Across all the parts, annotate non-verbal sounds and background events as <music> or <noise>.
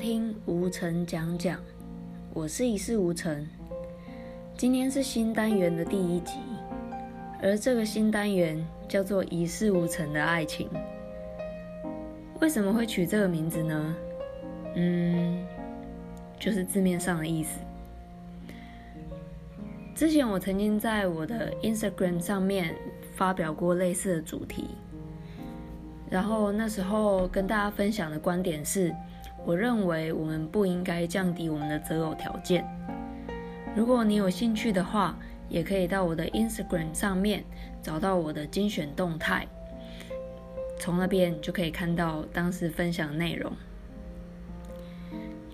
听无尘讲讲，我是一事无成。今天是新单元的第一集，而这个新单元叫做一事无成的爱情。为什么会取这个名字呢？嗯，就是字面上的意思。之前我曾经在我的 Instagram 上面发表过类似的主题，然后那时候跟大家分享的观点是。我认为我们不应该降低我们的择偶条件。如果你有兴趣的话，也可以到我的 Instagram 上面找到我的精选动态，从那边就可以看到当时分享内容。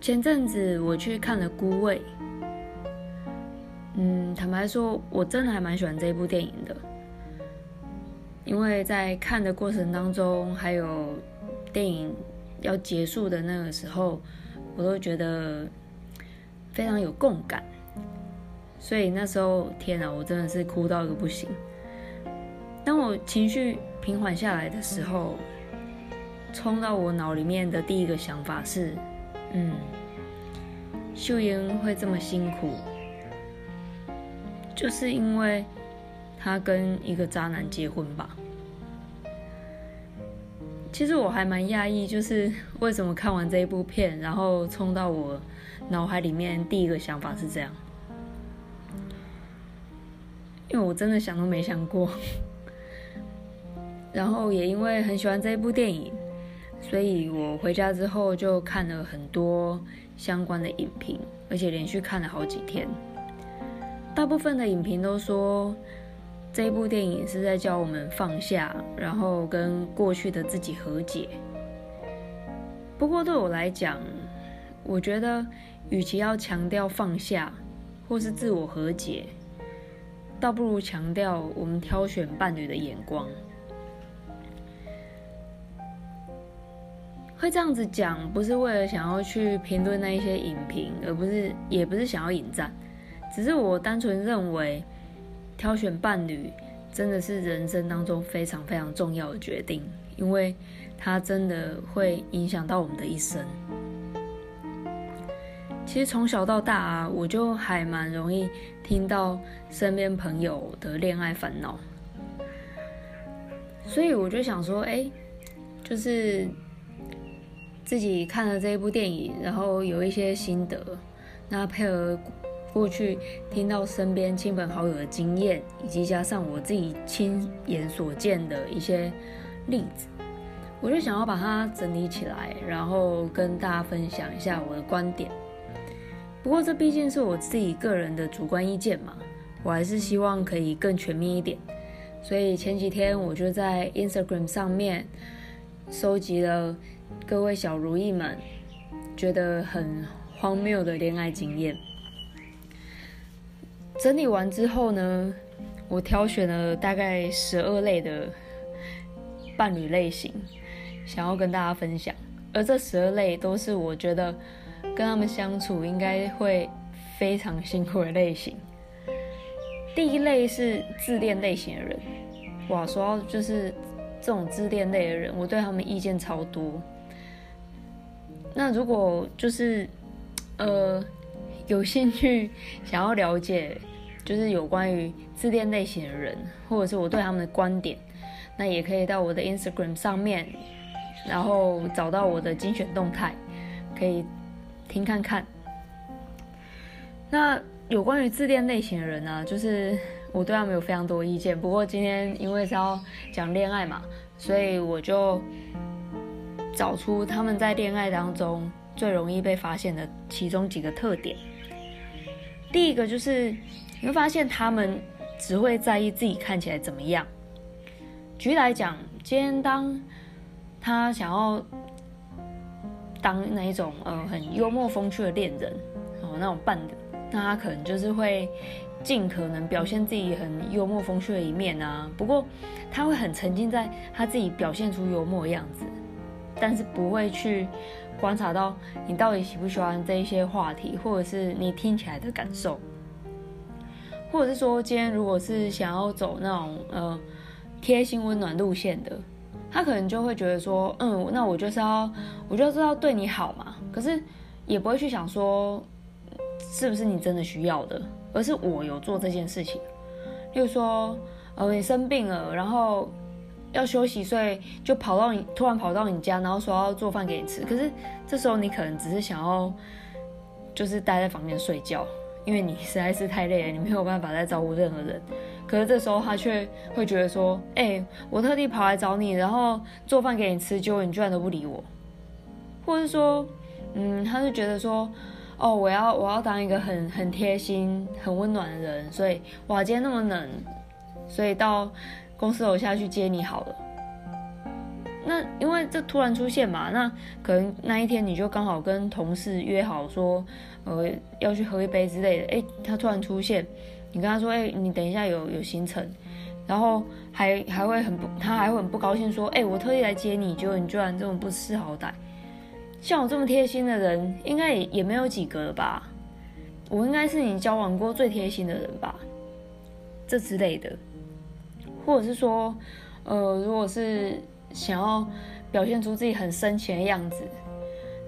前阵子我去看了《孤味》，嗯，坦白说，我真的还蛮喜欢这部电影的，因为在看的过程当中，还有电影。要结束的那个时候，我都觉得非常有共感，所以那时候天啊，我真的是哭到一个不行。当我情绪平缓下来的时候，冲到我脑里面的第一个想法是：嗯，秀英会这么辛苦，就是因为她跟一个渣男结婚吧。其实我还蛮讶异，就是 <laughs> 为什么看完这一部片，然后冲到我脑海里面第一个想法是这样，因为我真的想都没想过。<laughs> 然后也因为很喜欢这一部电影，所以我回家之后就看了很多相关的影评，而且连续看了好几天。大部分的影评都说。这一部电影是在教我们放下，然后跟过去的自己和解。不过对我来讲，我觉得与其要强调放下或是自我和解，倒不如强调我们挑选伴侣的眼光。会这样子讲，不是为了想要去评论那一些影评，而不是也不是想要引战，只是我单纯认为。挑选伴侣真的是人生当中非常非常重要的决定，因为它真的会影响到我们的一生。其实从小到大啊，我就还蛮容易听到身边朋友的恋爱烦恼，所以我就想说，哎，就是自己看了这一部电影，然后有一些心得，那配合。过去听到身边亲朋好友的经验，以及加上我自己亲眼所见的一些例子，我就想要把它整理起来，然后跟大家分享一下我的观点。不过这毕竟是我自己个人的主观意见嘛，我还是希望可以更全面一点。所以前几天我就在 Instagram 上面收集了各位小如意们觉得很荒谬的恋爱经验。整理完之后呢，我挑选了大概十二类的伴侣类型，想要跟大家分享。而这十二类都是我觉得跟他们相处应该会非常辛苦的类型。第一类是自恋类型的人，哇，说到就是这种自恋类的人，我对他们意见超多。那如果就是呃。有兴趣 <laughs> 想要了解，就是有关于自恋类型的人，或者是我对他们的观点，那也可以到我的 Instagram 上面，然后找到我的精选动态，可以听看看。那有关于自恋类型的人呢，就是我对他们有非常多意见。不过今天因为是要讲恋爱嘛，所以我就找出他们在恋爱当中最容易被发现的其中几个特点。第一个就是你会发现他们只会在意自己看起来怎么样。举例来讲，今天当他想要当那一种呃很幽默风趣的恋人哦那种伴侣，那他可能就是会尽可能表现自己很幽默风趣的一面啊。不过他会很沉浸在他自己表现出幽默的样子，但是不会去。观察到你到底喜不喜欢这一些话题，或者是你听起来的感受，或者是说今天如果是想要走那种呃贴心温暖路线的，他可能就会觉得说，嗯，那我就是要，我就是要对你好嘛。可是也不会去想说，是不是你真的需要的，而是我有做这件事情。例如说，呃，你生病了，然后要休息，所以就跑到你突然跑到你家，然后说要做饭给你吃。可是这时候你可能只是想要，就是待在房间睡觉，因为你实在是太累了，你没有办法再照顾任何人。可是这时候他却会觉得说：“哎，我特地跑来找你，然后做饭给你吃，结果你居然都不理我。”或者是说，嗯，他就觉得说：“哦，我要我要当一个很很贴心、很温暖的人，所以哇，今天那么冷，所以到公司楼下去接你好了。”那因为这突然出现嘛，那可能那一天你就刚好跟同事约好说，呃，要去喝一杯之类的。哎，他突然出现。你跟他说，哎，你等一下有有行程，然后还还会很不，他还会很不高兴，说，哎，我特意来接你，结果你居然这么不识好歹。像我这么贴心的人，应该也也没有几个了吧？我应该是你交往过最贴心的人吧？这之类的，或者是说，呃，如果是想要表现出自己很深情的样子，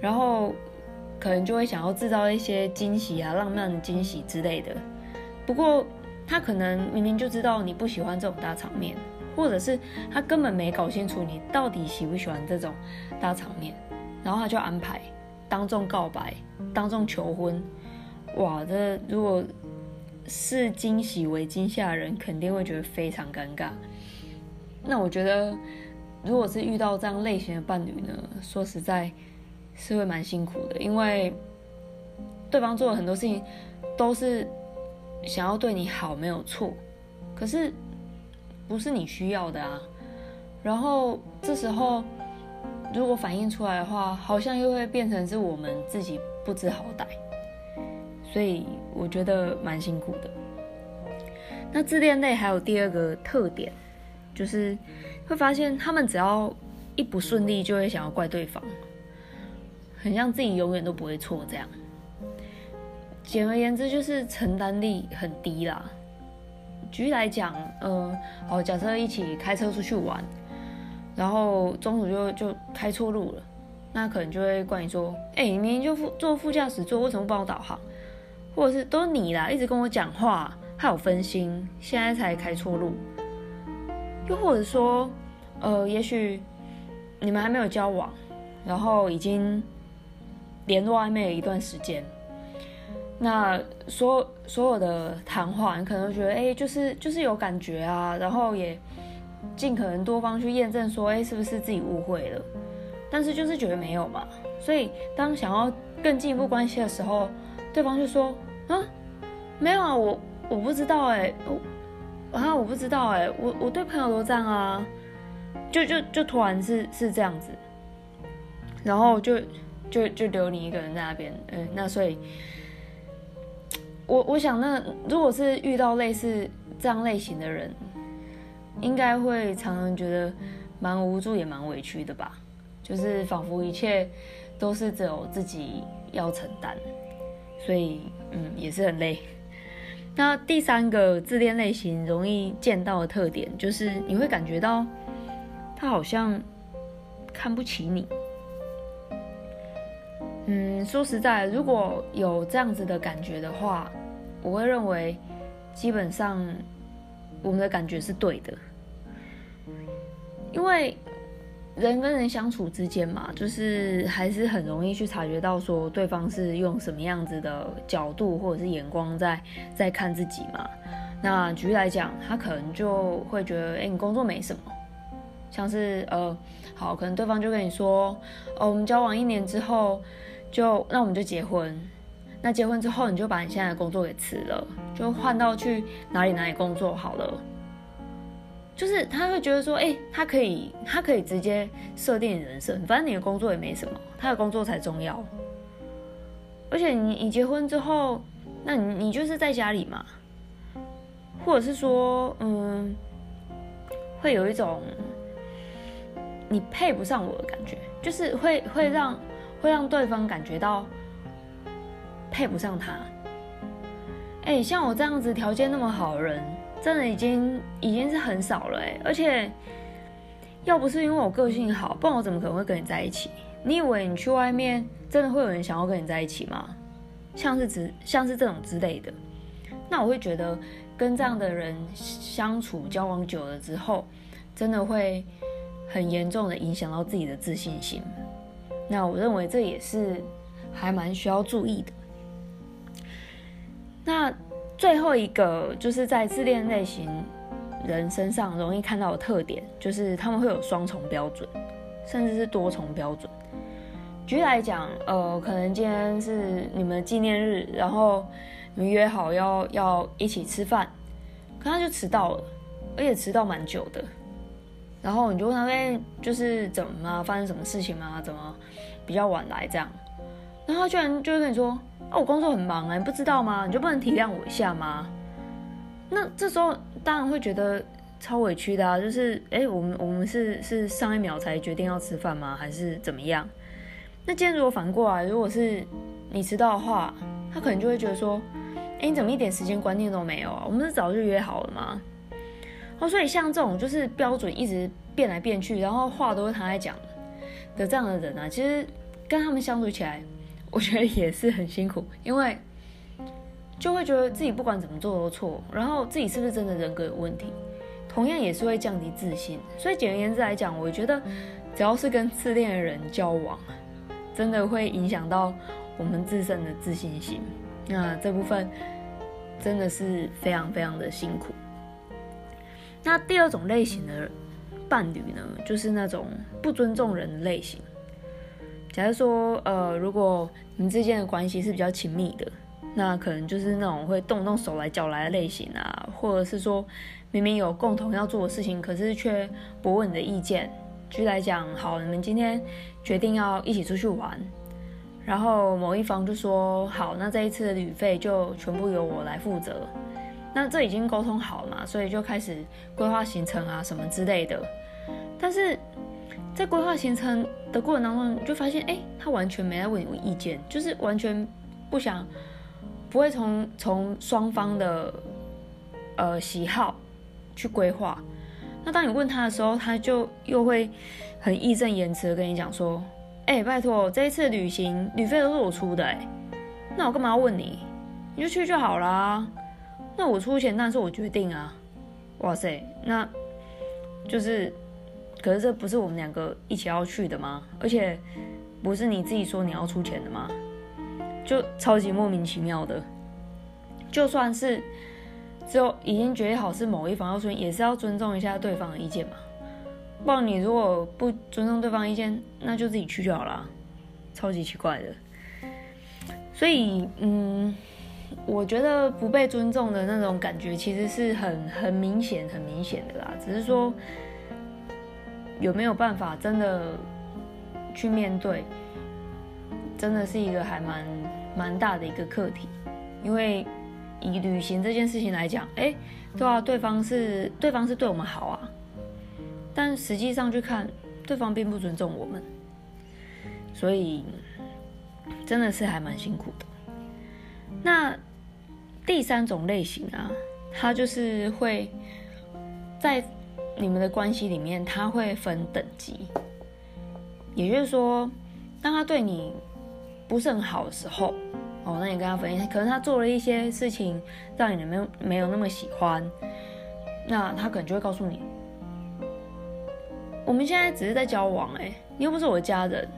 然后可能就会想要制造一些惊喜啊、浪漫的惊喜之类的。不过他可能明明就知道你不喜欢这种大场面，或者是他根本没搞清楚你到底喜不喜欢这种大场面，然后他就安排当众告白、当众求婚。哇，这如果是惊喜为惊吓的人，肯定会觉得非常尴尬。那我觉得，如果是遇到这样类型的伴侣呢，说实在，是会蛮辛苦的，因为对方做了很多事情都是。想要对你好没有错，可是不是你需要的啊。然后这时候如果反映出来的话，好像又会变成是我们自己不知好歹，所以我觉得蛮辛苦的。那自恋类还有第二个特点，就是会发现他们只要一不顺利，就会想要怪对方，很像自己永远都不会错这样。简而言之，就是承担力很低啦。举例来讲，呃，好，假设一起开车出去玩，然后中途就就开错路了，那可能就会怪你说：“哎，你明明就副坐副驾驶座，为什么不帮我导航？”或者是都是你啦，一直跟我讲话，害我分心，现在才开错路。又或者说，呃，也许你们还没有交往，然后已经联络暧昧了一段时间。那所所有的谈话，你可能觉得，哎，就是就是有感觉啊，然后也尽可能多方去验证，说，哎，是不是自己误会了？但是就是觉得没有嘛，所以当想要更进一步关系的时候，对方就说，啊，没有啊，我我不知道，哎，我啊，我不知道，哎，我我对朋友都这样啊，就就就突然是是这样子，然后就就就留你一个人在那边，嗯，那所以。我我想，那如果是遇到类似这样类型的人，应该会常常觉得蛮无助，也蛮委屈的吧？就是仿佛一切都是只有自己要承担，所以嗯，也是很累。那第三个自恋类型容易见到的特点，就是你会感觉到他好像看不起你。嗯，说实在，如果有这样子的感觉的话，我会认为，基本上我们的感觉是对的，因为人跟人相处之间嘛，就是还是很容易去察觉到说对方是用什么样子的角度或者是眼光在在看自己嘛。那举例来讲，他可能就会觉得，哎，你工作没什么，像是呃，好，可能对方就跟你说，哦，我们交往一年之后。就那我们就结婚，那结婚之后你就把你现在的工作给辞了，就换到去哪里哪里工作好了。就是他会觉得说，哎，他可以，他可以直接设定人生，反正你的工作也没什么，他的工作才重要。而且你你结婚之后，那你你就是在家里嘛，或者是说，嗯，会有一种你配不上我的感觉，就是会会让。会让对方感觉到配不上他。哎，像我这样子条件那么好的人，真的已经已经是很少了。而且要不是因为我个性好，不然我怎么可能会跟你在一起？你以为你去外面真的会有人想要跟你在一起吗？像是之像是这种之类的，那我会觉得跟这样的人相处交往久了之后，真的会很严重的影响到自己的自信心。那我认为这也是还蛮需要注意的。那最后一个就是在自恋类型人身上容易看到的特点，就是他们会有双重标准，甚至是多重标准。举例来讲，呃，可能今天是你们纪念日，然后你们约好要要一起吃饭，可他就迟到了，而且迟到蛮久的。然后你就问他，哎，就是怎么发生什么事情吗？怎么比较晚来这样？然后他居然就会跟你说，哦，我工作很忙啊，你不知道吗？你就不能体谅我一下吗？那这时候当然会觉得超委屈的啊，就是，哎，我们我们是是上一秒才决定要吃饭吗？还是怎么样？那今天如果反过来，如果是你迟到的话，他可能就会觉得说，哎，你怎么一点时间观念都没有啊？我们是早就约好了吗？哦，所以像这种就是标准一直变来变去，然后话都是他在讲的这样的人啊，其实跟他们相处起来，我觉得也是很辛苦，因为就会觉得自己不管怎么做都错，然后自己是不是真的人格有问题，同样也是会降低自信。所以简而言之来讲，我觉得只要是跟自恋的人交往，真的会影响到我们自身的自信心。那这部分真的是非常非常的辛苦。那第二种类型的伴侣呢，就是那种不尊重人的类型。假如说，呃，如果你们之间的关系是比较亲密的，那可能就是那种会动动手来脚来的类型啊，或者是说明明有共同要做的事情，可是却不问你的意见。举来讲，好，你们今天决定要一起出去玩，然后某一方就说，好，那这一次的旅费就全部由我来负责。那这已经沟通好了嘛，所以就开始规划行程啊什么之类的。但是在规划行程的过程当中，你就发现哎，他完全没在问你意见，就是完全不想，不会从从双方的呃喜好去规划。那当你问他的时候，他就又会很义正言辞的跟你讲说，哎，拜托，这一次旅行旅费都是我出的，哎，那我干嘛要问你？你就去就好啦。那我出钱，那是我决定啊！哇塞，那就是，可是这不是我们两个一起要去的吗？而且不是你自己说你要出钱的吗？就超级莫名其妙的。就算是只有已经决定好是某一方要出，也是要尊重一下对方的意见嘛。不然你如果不尊重对方意见，那就自己去就好了。超级奇怪的。所以，嗯。我觉得不被尊重的那种感觉，其实是很很明显、很明显的啦。只是说有没有办法真的去面对，真的是一个还蛮蛮大的一个课题。因为以旅行这件事情来讲，哎，对啊，对方是对方是对我们好啊，但实际上去看，对方并不尊重我们，所以真的是还蛮辛苦的。那。第三种类型啊，他就是会在你们的关系里面，他会分等级。也就是说，当他对你不是很好的时候，哦，那你跟他分析，可能他做了一些事情让你没有没有那么喜欢，那他可能就会告诉你，我们现在只是在交往，哎，你又不是我的家人，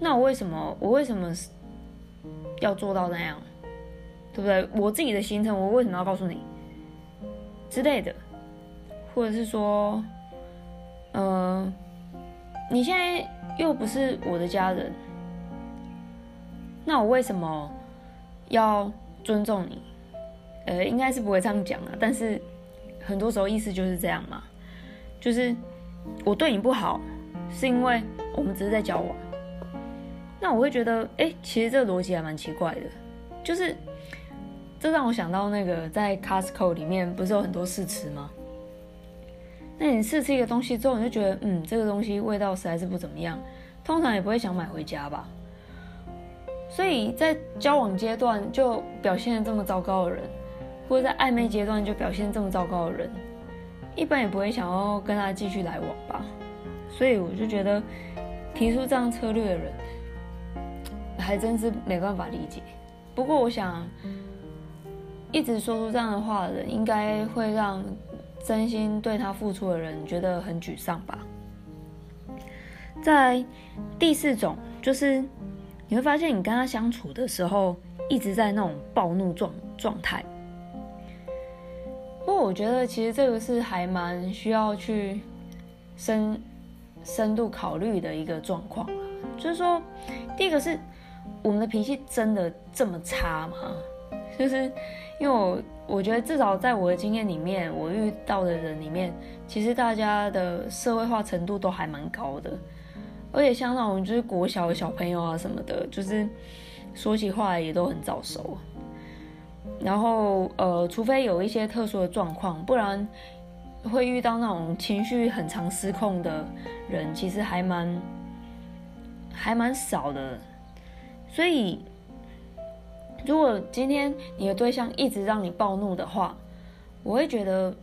那我为什么我为什么要做到那样？对不对？我自己的行程，我为什么要告诉你之类的，或者是说，呃，你现在又不是我的家人，那我为什么要尊重你？呃，应该是不会这样讲啊，但是很多时候意思就是这样嘛，就是我对你不好，是因为我们只是在交往。那我会觉得，哎，其实这个逻辑还蛮奇怪的，就是。这让我想到那个在 Costco 里面不是有很多试吃吗？那你试吃一个东西之后，你就觉得嗯，这个东西味道实在是不怎么样，通常也不会想买回家吧。所以在交往阶段就表现的这么糟糕的人，或者在暧昧阶段就表现这么糟糕的人，一般也不会想要跟他继续来往吧。所以我就觉得提出这样策略的人，还真是没办法理解。不过我想，一直说出这样的话的人，应该会让真心对他付出的人觉得很沮丧吧。在第四种，就是你会发现，你跟他相处的时候，一直在那种暴怒状状态。不过我觉得，其实这个是还蛮需要去深深度考虑的一个状况就是说，第一个是我们的脾气真的这么差吗？就是因为我我觉得至少在我的经验里面，我遇到的人里面，其实大家的社会化程度都还蛮高的。而且像那种就是国小的小朋友啊什么的，就是说起话也都很早熟。然后呃，除非有一些特殊的状况，不然会遇到那种情绪很常失控的人，其实还蛮还蛮少的。所以，如果今天你的对象一直让你暴怒的话，我会觉得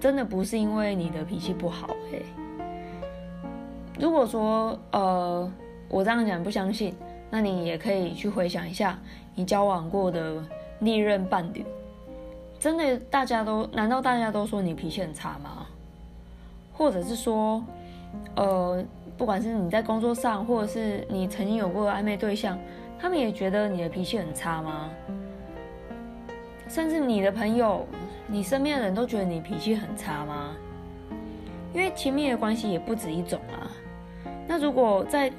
真的不是因为你的脾气不好，哎。如果说呃，我这样讲不相信，那你也可以去回想一下你交往过的历任伴侣，真的大家都难道大家都说你脾气很差吗？或者是说，呃，不管是你在工作上，或者是你曾经有过暧昧对象，他们也觉得你的脾气很差吗？甚至你的朋友、你身边的人都觉得你脾气很差吗？因为亲密的关系也不止一种啊。那如果在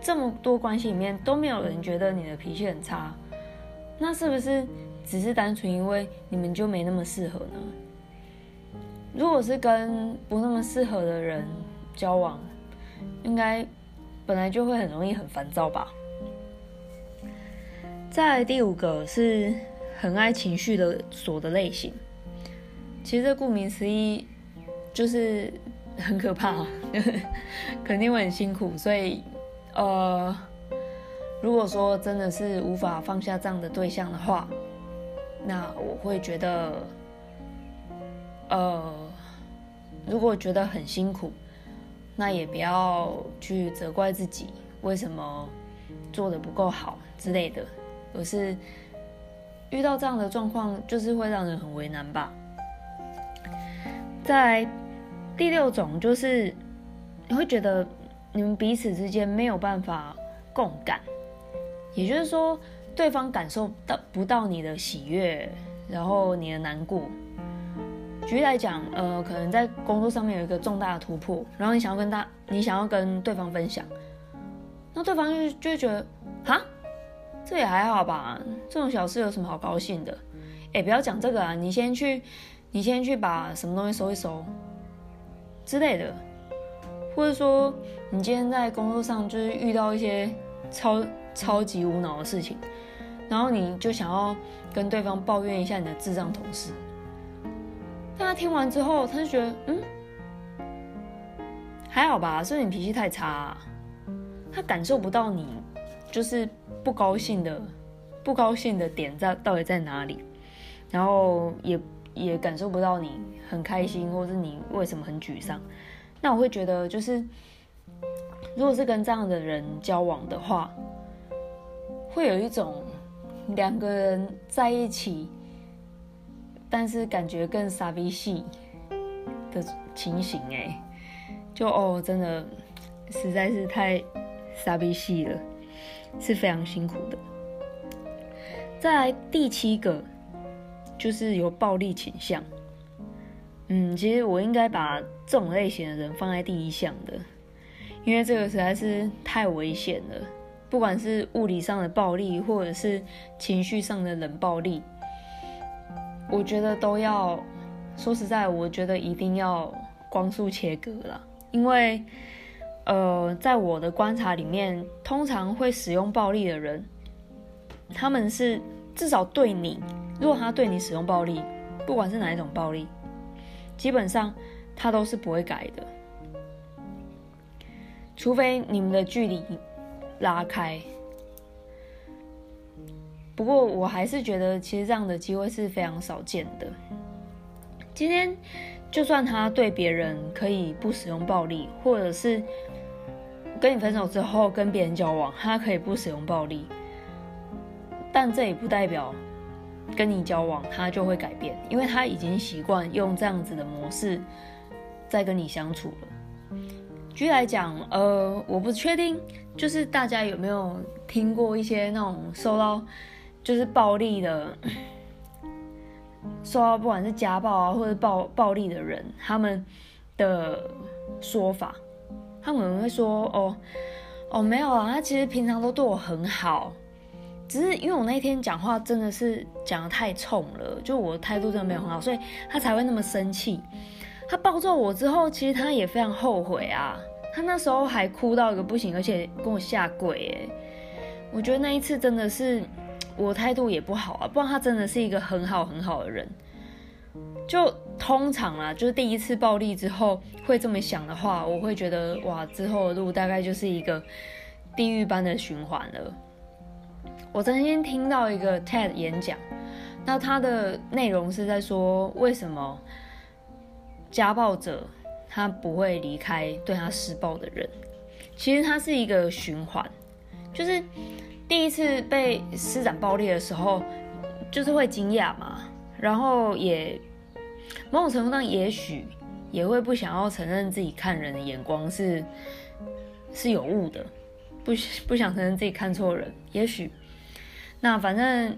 这么多关系里面都没有人觉得你的脾气很差，那是不是只是单纯因为你们就没那么适合呢？如果是跟不那么适合的人交往，应该本来就会很容易很烦躁吧。再第五个是很爱情绪的锁的类型，其实这顾名思义就是。很可怕，<laughs> 肯定会很辛苦。所以，呃，如果说真的是无法放下这样的对象的话，那我会觉得，呃，如果觉得很辛苦，那也不要去责怪自己为什么做的不够好之类的，而是遇到这样的状况，就是会让人很为难吧，在。第六种就是你会觉得你们彼此之间没有办法共感，也就是说对方感受到不到你的喜悦，然后你的难过。举例来讲，呃，可能在工作上面有一个重大的突破，然后你想要跟他，你想要跟对方分享，那对方就就觉得，哈，这也还好吧，这种小事有什么好高兴的？哎，不要讲这个啊，你先去，你先去把什么东西收一收。之类的，或者说你今天在工作上就是遇到一些超超级无脑的事情，然后你就想要跟对方抱怨一下你的智障同事，但他听完之后，他就觉得嗯还好吧，是你脾气太差，他感受不到你就是不高兴的不高兴的点在到底在哪里，然后也。也感受不到你很开心，或是你为什么很沮丧。那我会觉得，就是如果是跟这样的人交往的话，会有一种两个人在一起，但是感觉更傻逼戏的情形。哎，就哦，真的实在是太傻逼戏了，是非常辛苦的。在第七个。就是有暴力倾向，嗯，其实我应该把这种类型的人放在第一项的，因为这个实在是太危险了。不管是物理上的暴力，或者是情绪上的冷暴力，我觉得都要说实在，我觉得一定要光速切割了。因为，呃，在我的观察里面，通常会使用暴力的人，他们是至少对你。如果他对你使用暴力，不管是哪一种暴力，基本上他都是不会改的，除非你们的距离拉开。不过我还是觉得，其实这样的机会是非常少见的。今天就算他对别人可以不使用暴力，或者是跟你分手之后跟别人交往，他可以不使用暴力，但这也不代表跟你交往他就会改变，因为他已经习惯用这样子的模式在跟你相处了。举例来讲，呃，我不确定，就是大家有没有听过一些那种受到就是暴力的。受到不管是家暴啊，或者暴暴力的人，他们的说法，他们会说：“哦，哦，没有啊，他其实平常都对我很好，只是因为我那天讲话真的是讲的太冲了，就我态度真的没有很好，所以他才会那么生气。他暴揍我之后，其实他也非常后悔啊，他那时候还哭到一个不行，而且跟我下跪。哎，我觉得那一次真的是。”我态度也不好啊，不然他真的是一个很好很好的人。就通常啊，就是第一次暴力之后会这么想的话，我会觉得哇，之后的路大概就是一个地狱般的循环了。我曾经听到一个 TED 演讲，那他的内容是在说为什么家暴者他不会离开对他施暴的人，其实他是一个循环，就是。第一次被施展暴力的时候，就是会惊讶嘛，然后也某种程度上，也许也会不想要承认自己看人的眼光是是有误的，不 <laughs> 不想承认自己看错人。也许那反正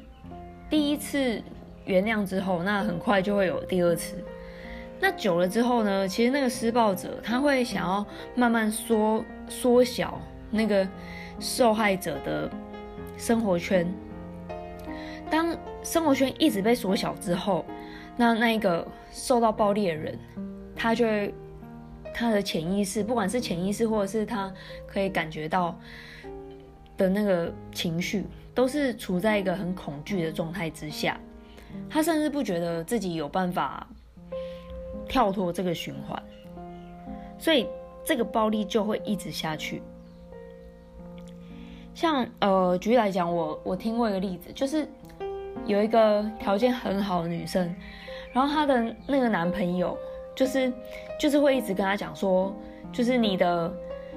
第一次原谅之后，那很快就会有第二次。那久了之后呢，其实那个施暴者他会想要慢慢缩缩小那个受害者的。生活圈，当生活圈一直被缩小之后，那那一个受到暴力的人，他就会他的潜意识，不管是潜意识或者是他可以感觉到的那个情绪，都是处在一个很恐惧的状态之下。他甚至不觉得自己有办法跳脱这个循环，所以这个暴力就会一直下去。像呃，举例来讲，我我听过一个例子，就是有一个条件很好的女生，然后她的那个男朋友，就是就是会一直跟她讲说，就是你的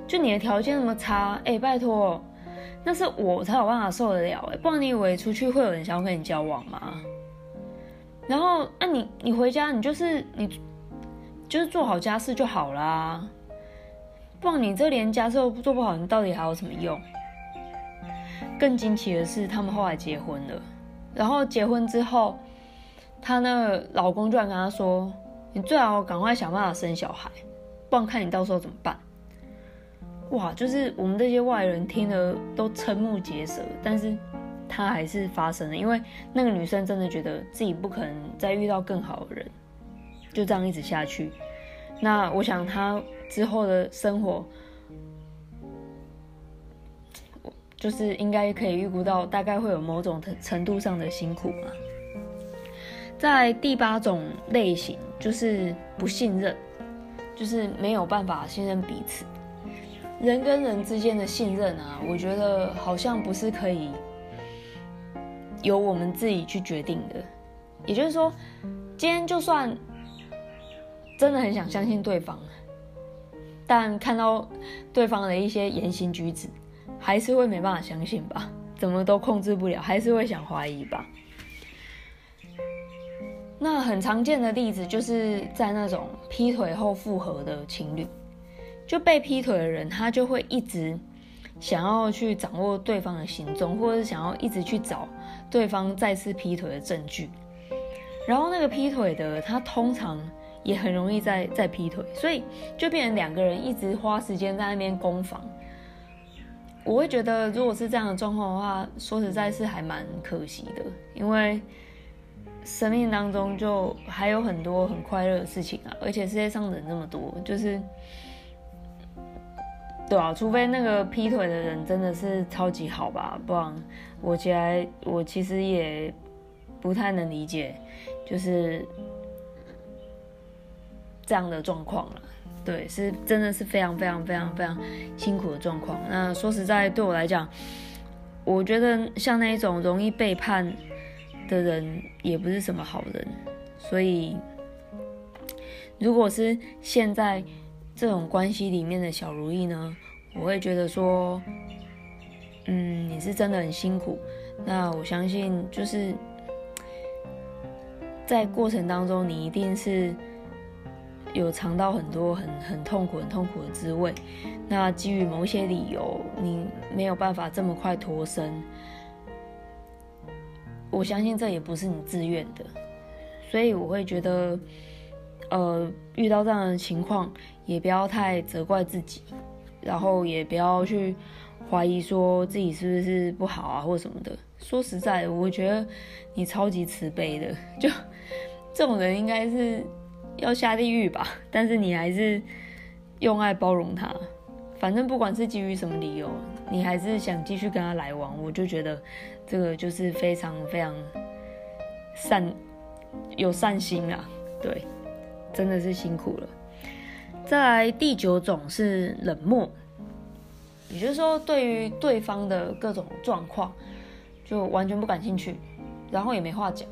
就你的条件那么差，哎，拜托，那是我才有办法受得了，哎，不然你以为出去会有人想要跟你交往吗？然后，那你你回家你就是你就是做好家事就好啦，不然你这连家事都做不好，你到底还有什么用？更惊奇的是，他们后来结婚了。然后结婚之后，她那个老公居然跟她说：“你最好赶快想办法生小孩，不然看你到时候怎么办。”哇，就是我们这些外人听了都瞠目结舌。但是她还是发生了，因为那个女生真的觉得自己不可能再遇到更好的人，就这样一直下去。那我想她之后的生活。就是应该可以预估到，大概会有某种程程度上的辛苦嘛。在第八种类型，就是不信任，就是没有办法信任彼此。人跟人之间的信任啊，我觉得好像不是可以由我们自己去决定的。也就是说，今天就算真的很想相信对方，但看到对方的一些言行举止。还是会没办法相信吧，怎么都控制不了，还是会想怀疑吧。那很常见的例子就是在那种劈腿后复合的情侣，就被劈腿的人，他就会一直想要去掌握对方的行踪，或者是想要一直去找对方再次劈腿的证据。然后那个劈腿的，他通常也很容易再再劈腿，所以就变成两个人一直花时间在那边攻防。我会觉得，如果是这样的状况的话，说实在是还蛮可惜的，因为生命当中就还有很多很快乐的事情啊，而且世界上人那么多，就是对啊，除非那个劈腿的人真的是超级好吧，不然我其实我其实也不太能理解，就是这样的状况了。对，是真的是非常非常非常非常辛苦的状况。那说实在，对我来讲，我觉得像那一种容易背叛的人，也不是什么好人。所以，如果是现在这种关系里面的小如意呢，我会觉得说，嗯，你是真的很辛苦。那我相信就是在过程当中，你一定是有尝到很多很很痛苦、很痛苦的滋味。那基于某些理由，你没有办法这么快脱身。我相信这也不是你自愿的，所以我会觉得，呃，遇到这样的情况，也不要太责怪自己，然后也不要去怀疑说自己是不是不好啊或什么的。说实在的，我觉得你超级慈悲的，就 <laughs> 这种人应该是要下地狱吧，<laughs> 但是你还是用爱包容他。反正不管是基于什么理由，你还是想继续跟他来往，我就觉得这个就是非常非常善有善心啊，对，真的是辛苦了。再来第九种是冷漠，也就是说对于对方的各种状况就完全不感兴趣，然后也没话讲。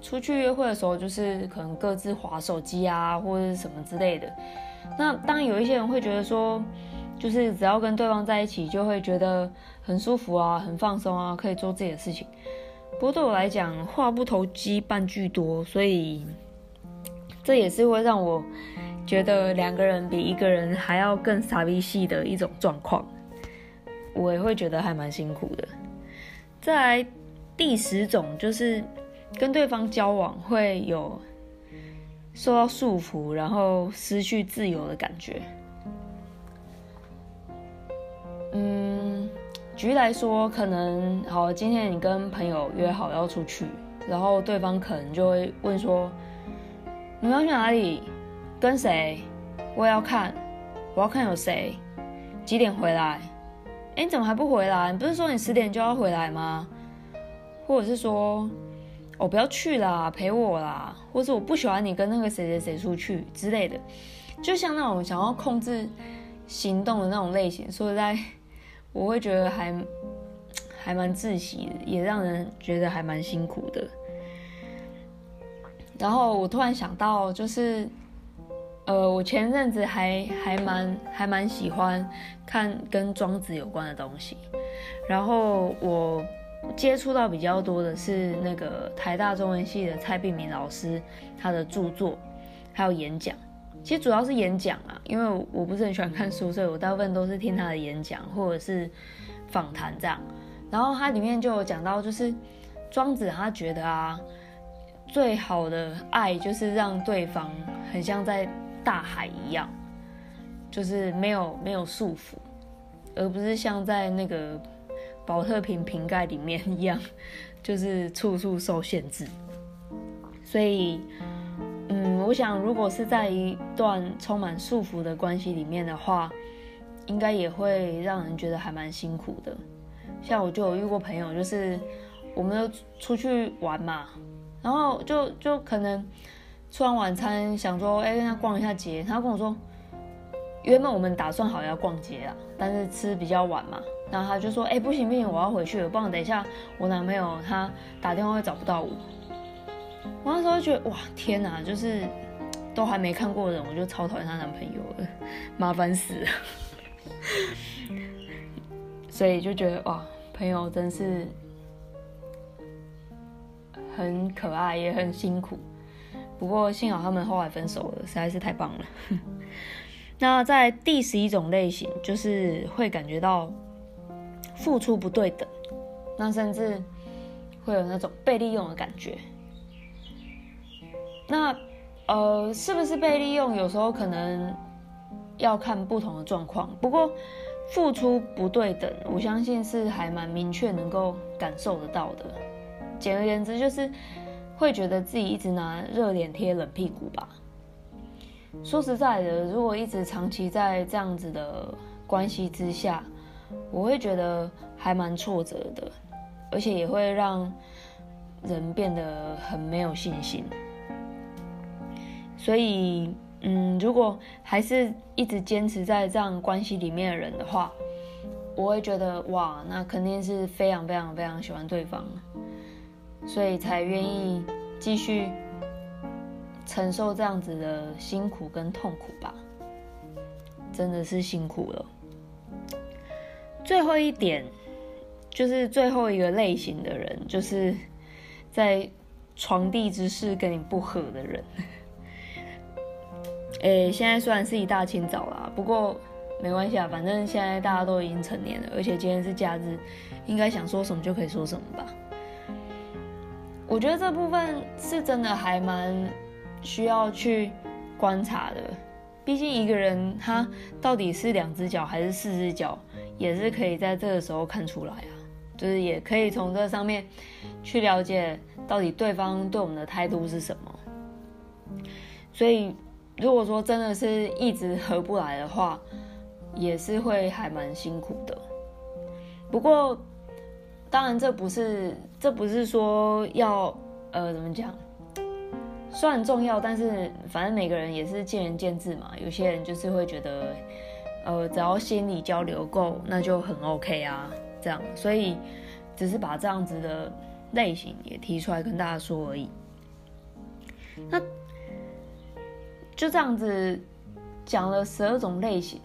出去约会的时候，就是可能各自划手机啊，或者是什么之类的。那当然有一些人会觉得说，就是只要跟对方在一起，就会觉得很舒服啊，很放松啊，可以做自己的事情。不过对我来讲，话不投机半句多，所以这也是会让我觉得两个人比一个人还要更傻逼系的一种状况。我也会觉得还蛮辛苦的。再来第十种就是跟对方交往会有。受到束缚，然后失去自由的感觉。嗯，举例来说，可能好，今天你跟朋友约好要出去，然后对方可能就会问说：“你要去哪里？跟谁？我也要看，我要看有谁，几点回来？哎，你怎么还不回来？你不是说你十点就要回来吗？或者是说？”我不要去啦，陪我啦，或者我不喜欢你跟那个谁谁谁出去之类的，就像那种想要控制行动的那种类型。说实在，我会觉得还还蛮窒息的，也让人觉得还蛮辛苦的。然后我突然想到，就是呃，我前阵子还还蛮还蛮喜欢看跟庄子有关的东西，然后我。接触到比较多的是那个台大中文系的蔡碧明老师，他的著作还有演讲，其实主要是演讲啊，因为我不是很喜欢看书，所以我大部分都是听他的演讲或者是访谈这样。然后他里面就有讲到，就是庄子他觉得啊，最好的爱就是让对方很像在大海一样，就是没有没有束缚，而不是像在那个。保特瓶瓶盖里面一样，<laughs> 就是处处受限制。所以，嗯，我想，如果是在一段充满束缚的关系里面的话，应该也会让人觉得还蛮辛苦的。像我就有遇过朋友，就是我们都出去玩嘛，然后就就可能吃完晚餐想说，哎，跟他逛一下街，他跟我说，原本我们打算好要逛街啊，但是吃比较晚嘛。然后他就说：“哎，不行不行，我要回去了，不然等一下我男朋友他打电话会找不到我。”我那时候觉得哇天哪，就是都还没看过人，我就超讨厌她男朋友了，麻烦死了。<laughs> 所以就觉得哇，朋友真是很可爱，也很辛苦。不过幸好他们后来分手了，实在是太棒了。那在第十一种类型，就是会感觉到。付出不对等，那甚至会有那种被利用的感觉。那呃，是不是被利用？有时候可能要看不同的状况。不过付出不对等，我相信是还蛮明确能够感受得到的。简而言之，就是会觉得自己一直拿热脸贴冷屁股吧。说实在的，如果一直长期在这样子的关系之下，我会觉得还蛮挫折的，而且也会让人变得很没有信心。所以，嗯，如果还是一直坚持在这样关系里面的人的话，我会觉得哇，那肯定是非常非常非常喜欢对方，所以才愿意继续承受这样子的辛苦跟痛苦吧，真的是辛苦了。最后一点，就是最后一个类型的人，就是在床地之事跟你不合的人。<laughs> 诶，现在虽然是一大清早啦，不过没关系啊，反正现在大家都已经成年了，而且今天是假日，应该想说什么就可以说什么吧。我觉得这部分是真的还蛮需要去观察的，毕竟一个人他到底是两只脚还是四只脚。也是可以在这个时候看出来啊，就是也可以从这上面去了解到底对方对我们的态度是什么。所以如果说真的是一直合不来的话，也是会还蛮辛苦的。不过当然这不是这不是说要呃怎么讲，虽然重要，但是反正每个人也是见仁见智嘛。有些人就是会觉得。呃，只要心理交流够，那就很 OK 啊。这样，所以只是把这样子的类型也提出来跟大家说而已。那就这样子讲了十二种类型，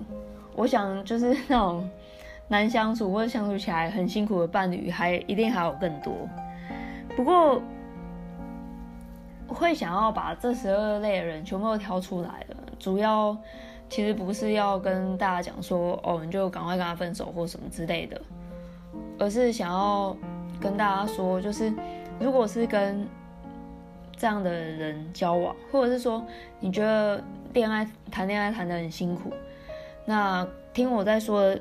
我想就是那种难相处或者相处起来很辛苦的伴侣，还一定还有更多。不过会想要把这十二类的人全部都挑出来了，主要。其实不是要跟大家讲说哦，你就赶快跟他分手或什么之类的，而是想要跟大家说，就是如果是跟这样的人交往，或者是说你觉得恋爱谈恋爱谈得很辛苦，那听我在说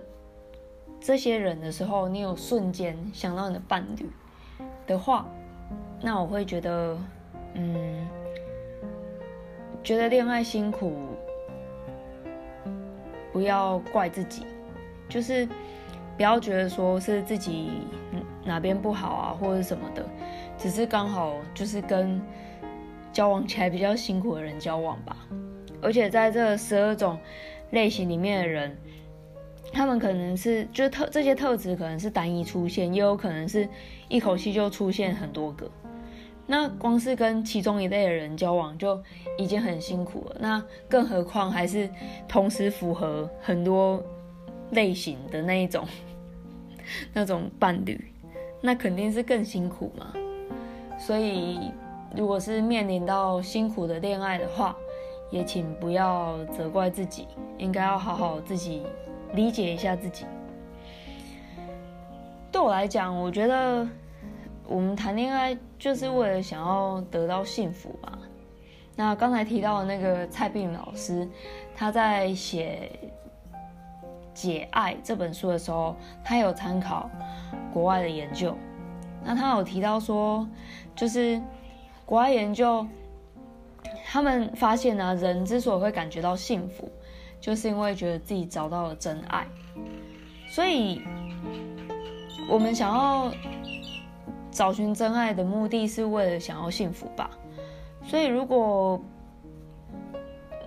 这些人的时候，你有瞬间想到你的伴侣的话，那我会觉得，嗯，觉得恋爱辛苦。不要怪自己，就是不要觉得说是自己哪边不好啊，或者什么的，只是刚好就是跟交往起来比较辛苦的人交往吧。而且在这十二种类型里面的人，他们可能是就特这些特质可能是单一出现，也有可能是一口气就出现很多个。那光是跟其中一类的人交往就已经很辛苦了，那更何况还是同时符合很多类型的那一种 <laughs> 那种伴侣，那肯定是更辛苦嘛。所以，如果是面临到辛苦的恋爱的话，也请不要责怪自己，应该要好好自己理解一下自己。对我来讲，我觉得。我们谈恋爱就是为了想要得到幸福嘛。那刚才提到的那个蔡碧云老师，他在写《解爱》这本书的时候，他有参考国外的研究。那他有提到说，就是国外研究，他们发现呢，人之所以会感觉到幸福，就是因为觉得自己找到了真爱。所以，我们想要。找寻真爱的目的是为了想要幸福吧，所以如果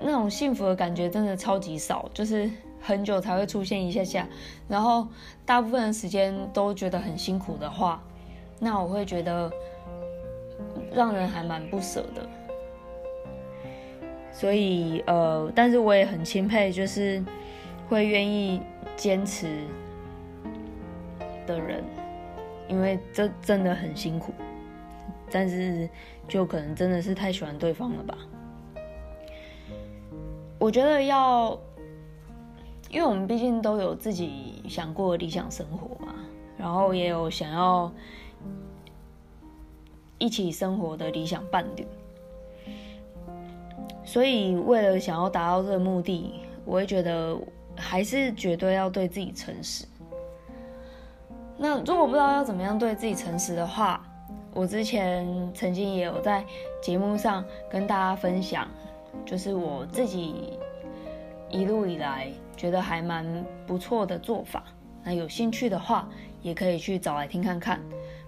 那种幸福的感觉真的超级少，就是很久才会出现一下下，然后大部分的时间都觉得很辛苦的话，那我会觉得让人还蛮不舍的。所以呃，但是我也很钦佩，就是会愿意坚持的人。因为这真的很辛苦，但是就可能真的是太喜欢对方了吧。我觉得要，因为我们毕竟都有自己想过理想生活嘛，然后也有想要一起生活的理想伴侣，所以为了想要达到这个目的，我会觉得还是绝对要对自己诚实。那如果不知道要怎么样对自己诚实的话，我之前曾经也有在节目上跟大家分享，就是我自己一路以来觉得还蛮不错的做法。那有兴趣的话，也可以去找来听看看。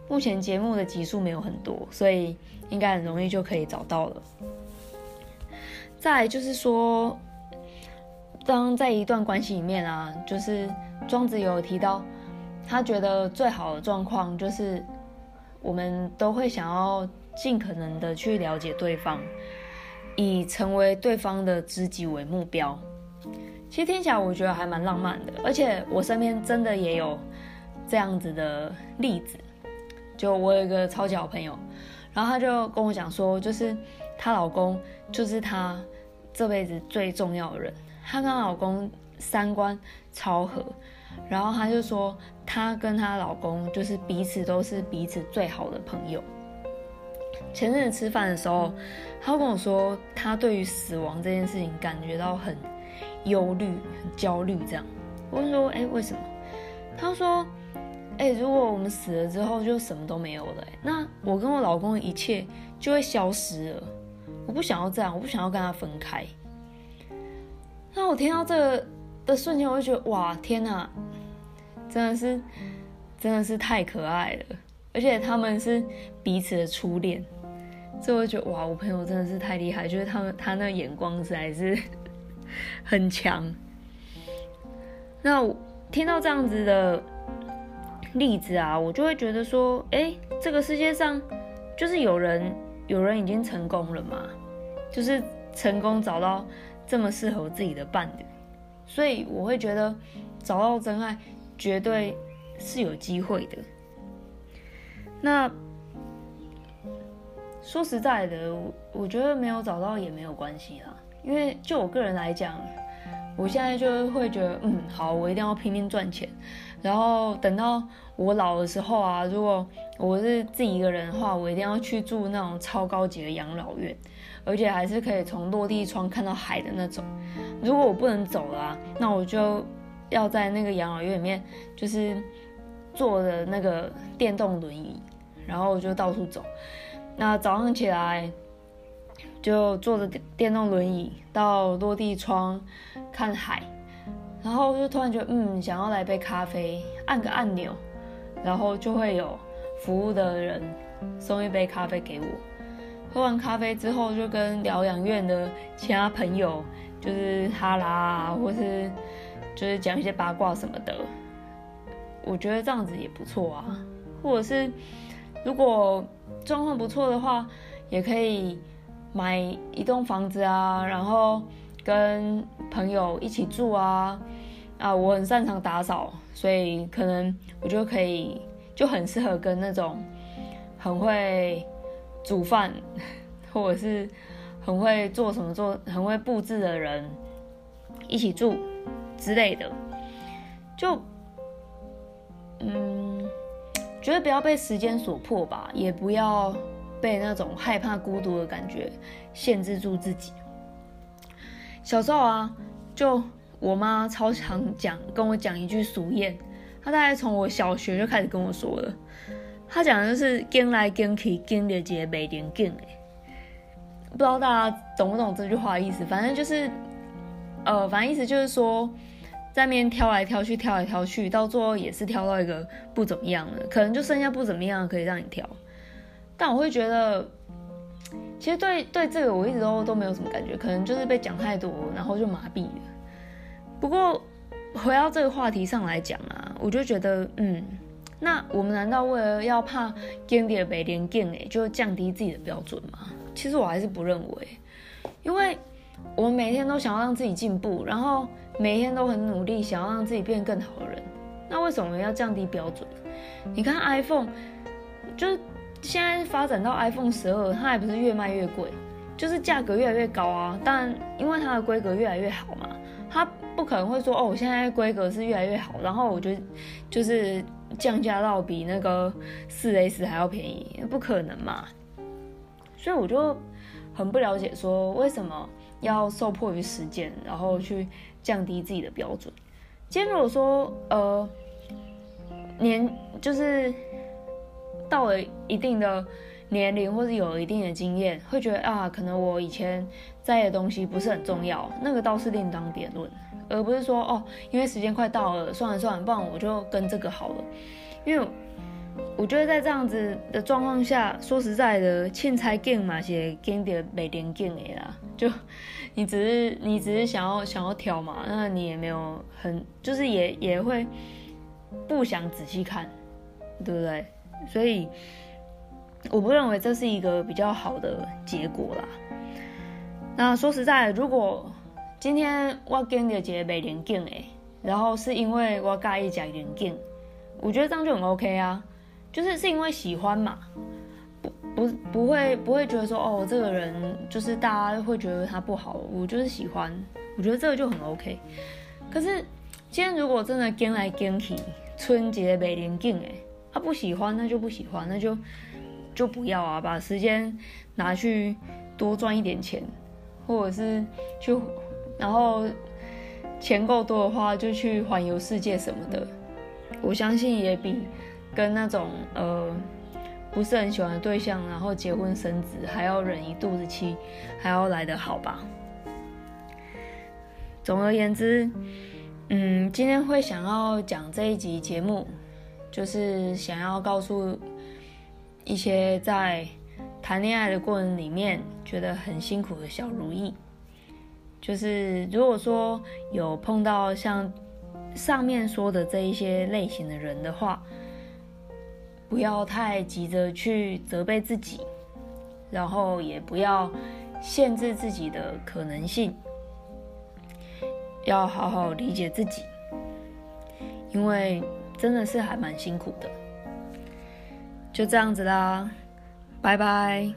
目前节目的集数没有很多，所以应该很容易就可以找到了。再就是说，当在一段关系里面啊，就是庄子有提到。他觉得最好的状况就是，我们都会想要尽可能的去了解对方，以成为对方的知己为目标。其实听起来我觉得还蛮浪漫的，而且我身边真的也有这样子的例子。就我有一个超级好朋友，然后她就跟我讲说，就是她老公就是她这辈子最重要的人。她跟她老公三观超合，然后她就说她跟她老公就是彼此都是彼此最好的朋友。前阵子吃饭的时候，她跟我说她对于死亡这件事情感觉到很忧虑、很焦虑。这样，我问说：“哎，为什么？”她说。哎，如果我们死了之后就什么都没有了，那我跟我老公的一切就会消失了。我不想要这样，我不想要跟他分开。那我听到这个的瞬间，我就觉得哇，天哪，真的是，真的是太可爱了。而且他们是彼此的初恋，所以我觉得哇，我朋友真的是太厉害，就是他们他那眼光实在是 <laughs> 很强。那我听到这样子的。例子啊，我就会觉得说，哎，这个世界上就是有人，有人已经成功了嘛，就是成功找到这么适合自己的伴侣，所以我会觉得找到真爱绝对是有机会的。那说实在的，我觉得没有找到也没有关系啦，因为就我个人来讲，我现在就会觉得，嗯，好，我一定要拼命赚钱。然后等到我老的时候啊，如果我是自己一个人的话，我一定要去住那种超高级的养老院，而且还是可以从落地窗看到海的那种。如果我不能走了，那我就要在那个养老院里面，就是坐的那个电动轮椅，然后就到处走。那早上起来就坐着电动轮椅到落地窗看海。然后就突然觉得，嗯，想要来杯咖啡，按个按钮，然后就会有服务的人送一杯咖啡给我。喝完咖啡之后，就跟疗养院的其他朋友就是哈拉，或是就是讲一些八卦什么的。我觉得这样子也不错啊。或者是如果状况不错的话，也可以买一栋房子啊，然后。跟朋友一起住啊，啊，我很擅长打扫，所以可能我就可以就很适合跟那种很会煮饭，或者是很会做什么做很会布置的人一起住之类的，就嗯，觉得不要被时间所迫吧，也不要被那种害怕孤独的感觉限制住自己。小时候啊，就我妈超常讲，跟我讲一句俗谚，她大概从我小学就开始跟我说了。她讲的就是“跟来跟去，跟的结没连跟”哎，不知道大家懂不懂这句话的意思？反正就是，呃，反正意思就是说，在面挑来挑去，挑来挑去，到最后也是挑到一个不怎么样的，可能就剩下不怎么样可以让你挑。但我会觉得。其实对对这个我一直都都没有什么感觉，可能就是被讲太多，然后就麻痹了。不过回到这个话题上来讲啊，我就觉得，嗯，那我们难道为了要怕经典北连见哎，就降低自己的标准吗？其实我还是不认为，因为我们每天都想要让自己进步，然后每天都很努力，想要让自己变更好的人，那为什么要降低标准？你看 iPhone，就是。现在发展到 iPhone 十二，它还不是越卖越贵，就是价格越来越高啊。但因为它的规格越来越好嘛，它不可能会说哦，我现在规格是越来越好，然后我就就是降价到比那个四 S 还要便宜，不可能嘛。所以我就很不了解，说为什么要受迫于时间，然后去降低自己的标准。今天如果说呃年就是。到了一定的年龄，或者有一定的经验，会觉得啊，可能我以前在意的东西不是很重要，那个倒是另当别论，而不是说哦，因为时间快到了，算了算了，不然我就跟这个好了。因为我觉得在这样子的状况下，说实在的，欠财 game 嘛，些 game 的啦，就你只是你只是想要想要挑嘛，那你也没有很就是也也会不想仔细看，对不对？所以，我不认为这是一个比较好的结果啦。那说实在，如果今天我跟到一个袂连劲的，然后是因为我介意食连镜，我觉得这样就很 OK 啊，就是是因为喜欢嘛，不不会不会觉得说哦这个人就是大家会觉得他不好，我就是喜欢，我觉得这个就很 OK。可是今天如果真的跟来跟去，春节袂连劲哎，他不喜欢那就不喜欢，那就就不要啊，把时间拿去多赚一点钱，或者是去。然后钱够多的话，就去环游世界什么的。我相信也比跟那种呃不是很喜欢的对象，然后结婚生子，还要忍一肚子气，还要来得好吧。总而言之，嗯，今天会想要讲这一集节目，就是想要告诉一些在谈恋爱的过程里面觉得很辛苦的小如意。就是如果说有碰到像上面说的这一些类型的人的话，不要太急着去责备自己，然后也不要限制自己的可能性，要好好理解自己，因为真的是还蛮辛苦的。就这样子啦，拜拜。